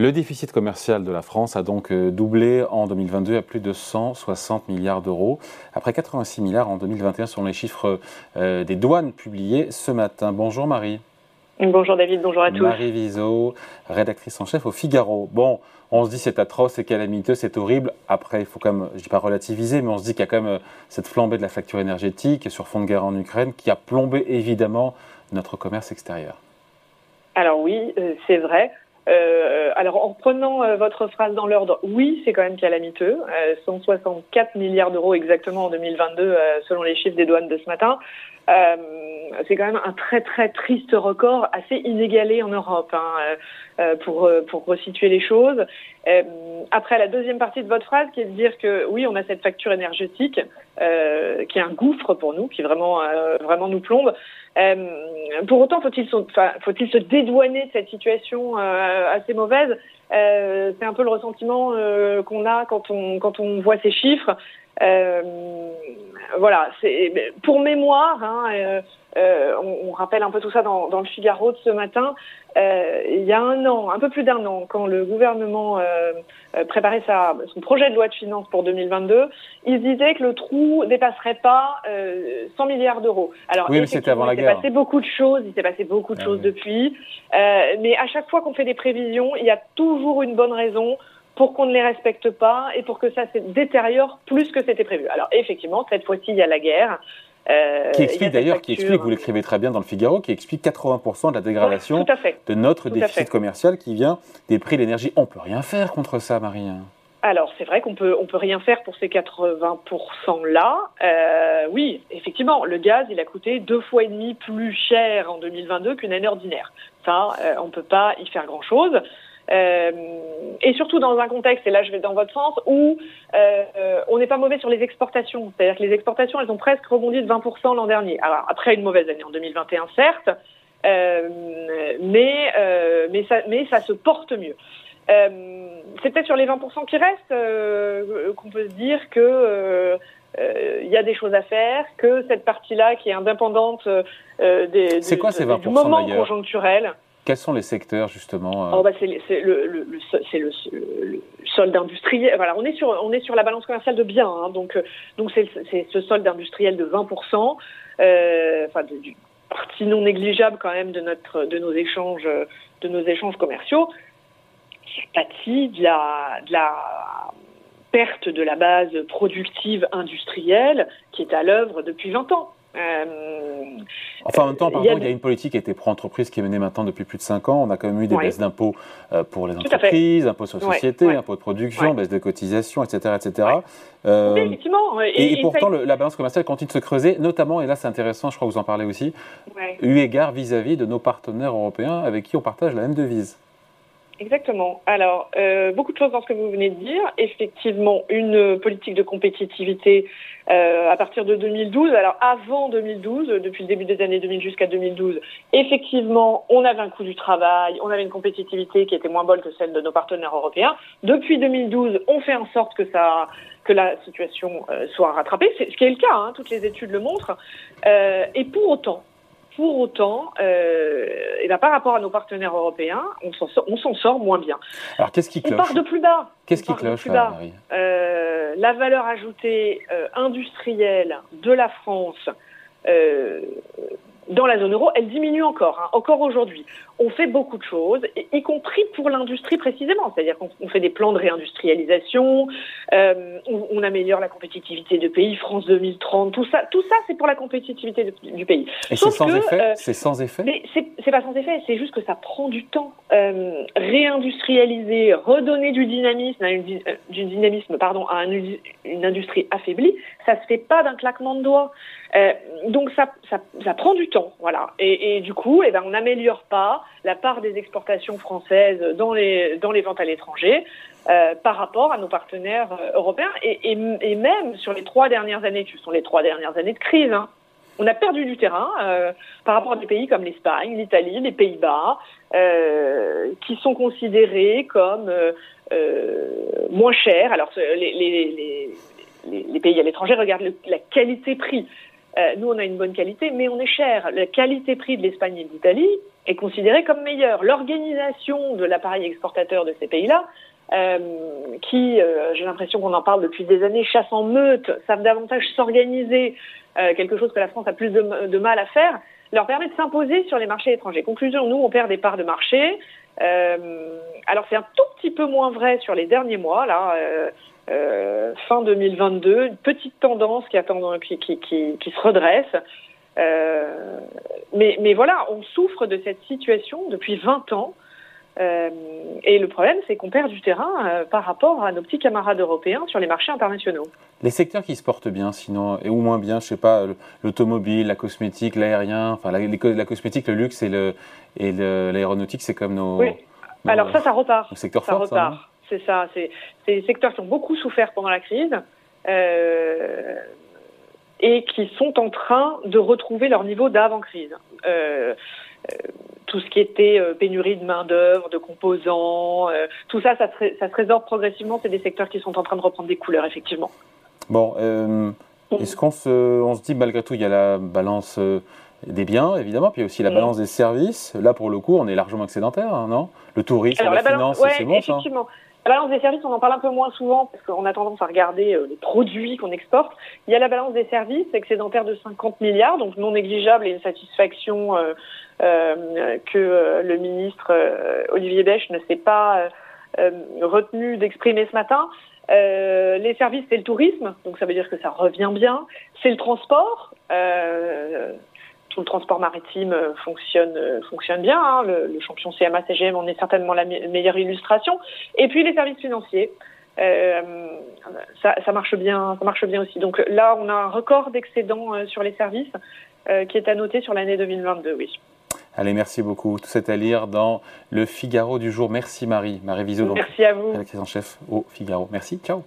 Le déficit commercial de la France a donc euh, doublé en 2022 à plus de 160 milliards d'euros, après 86 milliards en 2021 selon les chiffres euh, des douanes publiés ce matin. Bonjour Marie. Bonjour David, bonjour à tous. Marie Viseau, rédactrice en chef au Figaro. Bon, on se dit c'est atroce, c'est calamiteux, c'est horrible. Après, il faut quand même, je dis pas relativiser, mais on se dit qu'il y a quand même euh, cette flambée de la facture énergétique sur fond de guerre en Ukraine qui a plombé évidemment notre commerce extérieur. Alors oui, c'est vrai. Euh, alors, en prenant euh, votre phrase dans l'ordre, oui, c'est quand même calamiteux. 164 euh, milliards d'euros exactement en 2022, selon les chiffres des douanes de ce matin. c'est quand même un très très triste record, assez inégalé en Europe, hein, pour pour resituer les choses. Après la deuxième partie de votre phrase, qui est de dire que oui, on a cette facture énergétique qui est un gouffre pour nous, qui vraiment vraiment nous plombe. Euh, pour autant, faut-il faut-il se dédouaner de cette situation euh, assez mauvaise? Euh, C'est un peu le ressentiment qu'on a quand on quand on voit ces chiffres. Voilà, c'est pour mémoire. Hein, euh, on, on, rappelle un peu tout ça dans, dans, le Figaro de ce matin. Euh, il y a un an, un peu plus d'un an, quand le gouvernement euh, euh préparait sa, son projet de loi de finances pour 2022, il disait que le trou dépasserait pas 100 euh, milliards d'euros. Alors, oui, mais c'était avant la guerre. Il s'est passé beaucoup de choses. Il s'est passé beaucoup de ah choses depuis. Euh, mais à chaque fois qu'on fait des prévisions, il y a toujours une bonne raison pour qu'on ne les respecte pas et pour que ça se détériore plus que c'était prévu. Alors effectivement, cette fois-ci, il y a la guerre. Euh, qui explique d'ailleurs, qui explique, vous l'écrivez très bien dans le Figaro, qui explique 80% de la dégradation de notre déficit commercial qui vient des prix de l'énergie. On peut rien faire contre ça, Marie. Alors c'est vrai qu'on peut on peut rien faire pour ces 80% là. Euh, oui, effectivement, le gaz il a coûté deux fois et demi plus cher en 2022 qu'une année ordinaire. Ça, euh, on peut pas y faire grand chose. Euh, et surtout dans un contexte, et là je vais dans votre sens, où euh, on n'est pas mauvais sur les exportations. C'est-à-dire que les exportations, elles ont presque rebondi de 20% l'an dernier. Alors après une mauvaise année en 2021, certes, euh, mais, mais, ça, mais ça se porte mieux. C'est peut-être sur les 20% qui restent qu'on peut se dire que il y a des choses à faire, que cette partie-là qui est indépendante des, c'est quoi ces 20% du moment conjoncturel. Quels sont les secteurs justement C'est le, solde industriel. Voilà, on est sur on est sur la balance commerciale de biens, hein, donc euh, donc c'est ce solde industriel de 20 euh, enfin d'une partie non négligeable quand même de notre de nos échanges de nos échanges commerciaux. C'est partie de la de la perte de la base productive industrielle qui est à l'œuvre depuis 20 ans. Euh, enfin, en même temps, pardon, il y, a une politique qui a été pro-entreprise qui est menée maintenant depuis plus de 5 ans. On a quand même eu des baisses d'impôts euh, pour les entreprises, impôts sur les sociétés, impôts de production, baisse de cotisations, etc. etc. Euh, effectivement. Et, pourtant, la balance commerciale continue de se creuser, notamment, et là c'est intéressant, je crois que vous en parlez aussi, eu égard vis-à-vis de nos partenaires européens avec qui on partage la même devise. Exactement. Alors, euh, beaucoup de choses dans ce que vous venez de dire. Effectivement, une politique de compétitivité euh, à partir de 2012. Alors, avant 2012, depuis le début des années 2000 jusqu'à 2012, effectivement, on avait un coût du travail, on avait une compétitivité qui était moins bonne que celle de nos partenaires européens. Depuis 2012, on fait en sorte que ça que la situation euh, soit rattrapée, ce qui est le cas, hein, toutes les études le montrent. Et pour autant, pour autant, euh, et ben, par rapport à nos partenaires européens, on s'en sort, moins bien. Alors qu'est-ce qui cloche On part de plus bas. Qu'est-ce qui cloche plus bas. Euh, La valeur ajoutée euh, industrielle de la France euh, dans la zone euro, elle diminue encore, hein, encore aujourd'hui. On fait beaucoup de choses, y compris pour l'industrie précisément, c'est-à-dire qu'on fait des plans de réindustrialisation, euh, on, on, améliore la compétitivité de pays, France 2030, tout ça, tout ça, c'est pour la compétitivité du pays. Et c'est sans, effet euh, C'est sans effet C'est pas sans effet, c'est juste que ça prend du temps. Euh, réindustrialiser, redonner du dynamisme, à une, du dynamisme, pardon, à une industrie affaiblie, ça se fait pas d'un claquement de doigts. Donc ça, ça, ça, prend du temps, voilà. Et, et du coup, eh ben, on n'améliore pas la part des exportations françaises dans les, dans les ventes à l'étranger euh, par rapport à nos partenaires euh, européens et, et, même sur les trois dernières années, qui sont les trois dernières années de crise. Hein, on a perdu du terrain euh, par rapport à des pays comme l'Espagne, l'Italie, les Pays-Bas, qui sont considérés comme moins chers. Alors les, les, les, les pays à l'étranger regardent la qualité-prix. Nous, on a une bonne qualité, mais on est cher. La qualité-prix de l'Espagne et de l'Italie est considérée comme meilleure. L'organisation de l'appareil exportateur de ces pays-là, qui, j'ai l'impression qu'on en parle depuis des années, chasse en meute, savent davantage s'organiser, quelque chose que la France a plus de mal à faire, leur permet de s'imposer sur les marchés étrangers. Conclusion, nous, on perd des parts de marché. Euh, alors c'est un tout petit peu moins vrai sur les derniers mois, là, euh, fin 2022, une petite tendance qui, attend, qui, qui, qui, qui se redresse. Euh, mais, mais voilà, on souffre de cette situation depuis 20 ans. Euh, et le problème, c'est qu'on perd du terrain euh, par rapport à nos petits camarades européens sur les marchés internationaux. Les secteurs qui se portent bien, sinon, et ou moins bien, je sais pas, l'automobile, la cosmétique, l'aérien, enfin la, la, cosmétique, le luxe et le et l'aéronautique, c'est comme nos. Oui. Alors ça, ça repart. secteur ça repart. C'est ça. C'est des secteurs qui ont beaucoup souffert pendant la crise. Euh, et qui sont en train de retrouver leur niveau d'avant-crise. Euh, euh, tout ce qui était pénurie de main-d'œuvre, de composants, tout ça, ça se, ça se progressivement. C'est des secteurs qui sont en train de reprendre des couleurs, effectivement. Bon, est-ce qu'on se, on se dit malgré tout, il y a la balance des biens, évidemment, puis il y a aussi la mm. balance des services. Là, pour le coup, on est largement excédentaire, hein, non? Le tourisme, la, finance, c'est bon, effectivement. La balance des services, on en parle un peu moins souvent parce qu'on a tendance à regarder les produits qu'on exporte. Il y a la balance des services excédentaire de 50 milliards, donc non négligeable et une satisfaction euh, que euh, le ministre euh, Olivier Bèche ne s'est pas retenu d'exprimer ce matin. Euh, les services, c'est le tourisme, donc ça veut dire que ça revient bien. C'est le transport. Euh, tout le transport maritime fonctionne fonctionne bien. Hein. Le, le, champion CMA CGM en est certainement la meilleure illustration. Et puis les services financiers. Euh, ça, ça, marche bien, ça marche bien aussi. Donc là, on a un record d'excédent sur les services qui est à noter sur l'année 2022, oui. Allez, merci beaucoup. Tout c'est à lire dans le Figaro du jour. Merci Marie. Marie Viseau, merci à vous. Rédactrice en chef au Figaro. Merci. Ciao.